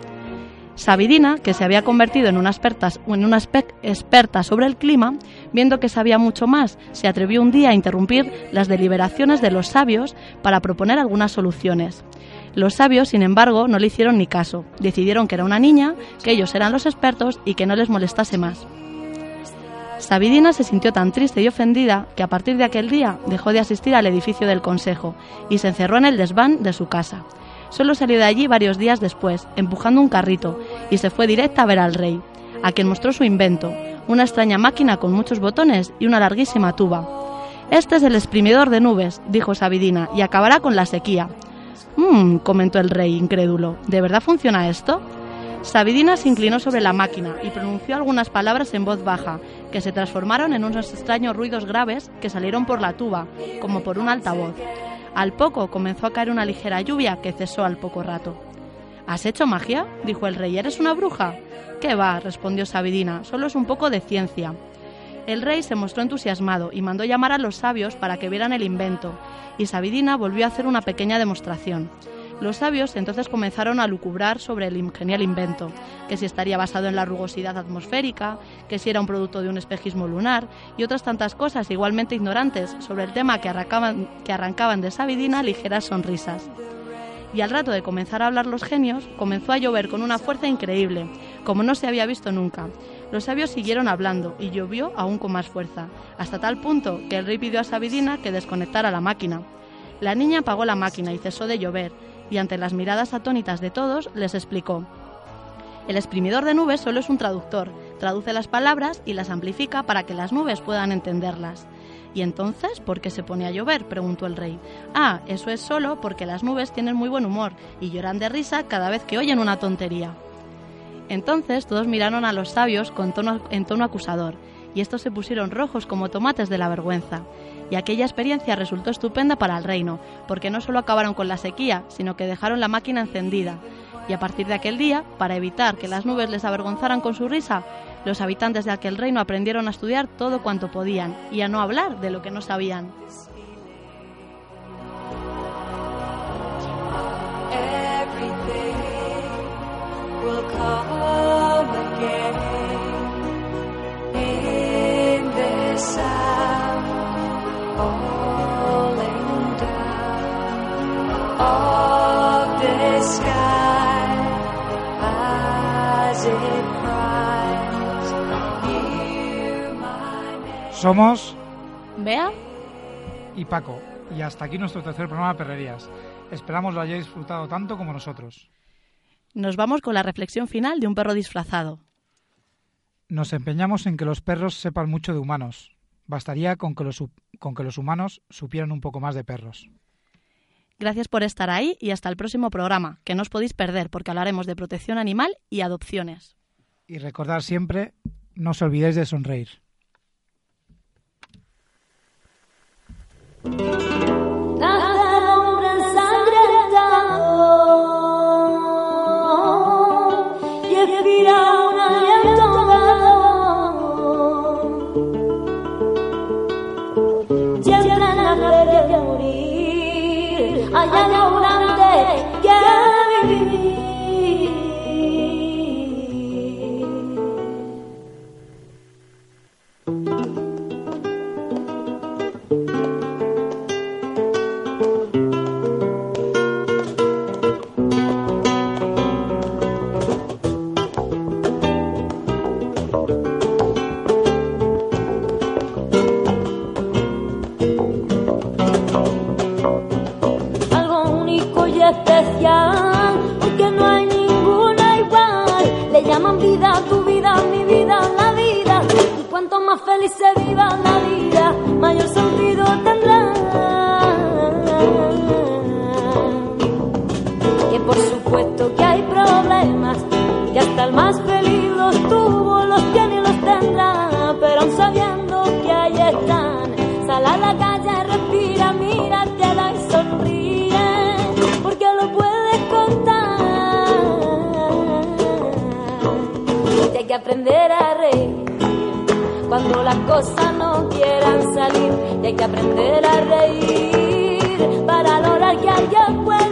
Sabidina, que se había convertido en una, experta, sobre el clima, viendo que sabía mucho más, se atrevió un día a interrumpir las deliberaciones de los sabios para proponer algunas soluciones. Los sabios, sin embargo, no le hicieron ni caso. Decidieron que era una niña, que ellos eran los expertos y que no les molestase más. Sabidina se sintió tan triste y ofendida que a partir de aquel día dejó de asistir al edificio del consejo y se encerró en el desván de su casa. Solo salió de allí varios días después, empujando un carrito, y se fue directa a ver al rey, a quien mostró su invento, una extraña máquina con muchos botones y una larguísima tuba. Este es el exprimidor de nubes, dijo Sabidina, y acabará con la sequía. Mmm, comentó el rey, incrédulo, ¿de verdad funciona esto? Sabidina se inclinó sobre la máquina y pronunció algunas palabras en voz baja, que se transformaron en unos extraños ruidos graves que salieron por la tuba, como por un altavoz. Al poco comenzó a caer una ligera lluvia que cesó al poco rato. ¿Has hecho magia? dijo el rey. ¿Eres una bruja? ¿Qué va? respondió Sabidina. Solo es un poco de ciencia. El rey se mostró entusiasmado y mandó llamar a los sabios para que vieran el invento, y Sabidina volvió a hacer una pequeña demostración. Los sabios entonces comenzaron a lucubrar sobre el genial invento, que si estaría basado en la rugosidad atmosférica, que si era un producto de un espejismo lunar y otras tantas cosas igualmente ignorantes sobre el tema que arrancaban, que arrancaban de Sabidina ligeras sonrisas. Y al rato de comenzar a hablar los genios, comenzó a llover con una fuerza increíble, como no se había visto nunca. Los sabios siguieron hablando y llovió aún con más fuerza, hasta tal punto que el rey pidió a Sabidina que desconectara la máquina. La niña apagó la máquina y cesó de llover, y ante las miradas atónitas de todos les explicó. El exprimidor de nubes solo es un traductor, traduce las palabras y las amplifica para que las nubes puedan entenderlas. ¿Y entonces por qué se pone a llover? preguntó el rey. Ah, eso es solo porque las nubes tienen muy buen humor y lloran de risa cada vez que oyen una tontería. Entonces todos miraron a los sabios con tono, en tono acusador, y estos se pusieron rojos como tomates de la vergüenza. Y aquella experiencia resultó estupenda para el reino, porque no solo acabaron con la sequía, sino que dejaron la máquina encendida. Y a partir de aquel día, para evitar que las nubes les avergonzaran con su risa, los habitantes de aquel reino aprendieron a estudiar todo cuanto podían y a no hablar de lo que no sabían. Somos Vea, y Paco. Y hasta aquí nuestro tercer programa de Perrerías. Esperamos lo hayáis disfrutado tanto como nosotros. Nos vamos con la reflexión final de un perro disfrazado. Nos empeñamos en que los perros sepan mucho de humanos. Bastaría con que los, con que los humanos supieran un poco más de perros. Gracias por estar ahí y hasta el próximo programa, que no os podéis perder porque hablaremos de protección animal y adopciones. Y recordad siempre, no os olvidéis de sonreír. Vida tu vida, mi vida, la vida. Y cuanto más feliz se viva la vida, mayor sentido tendrá. Que por supuesto que hay problemas, que hasta el más feliz tuvo, que aprender a reír. Cuando las cosas no quieran salir, y hay que aprender a reír para lograr que alguien pueda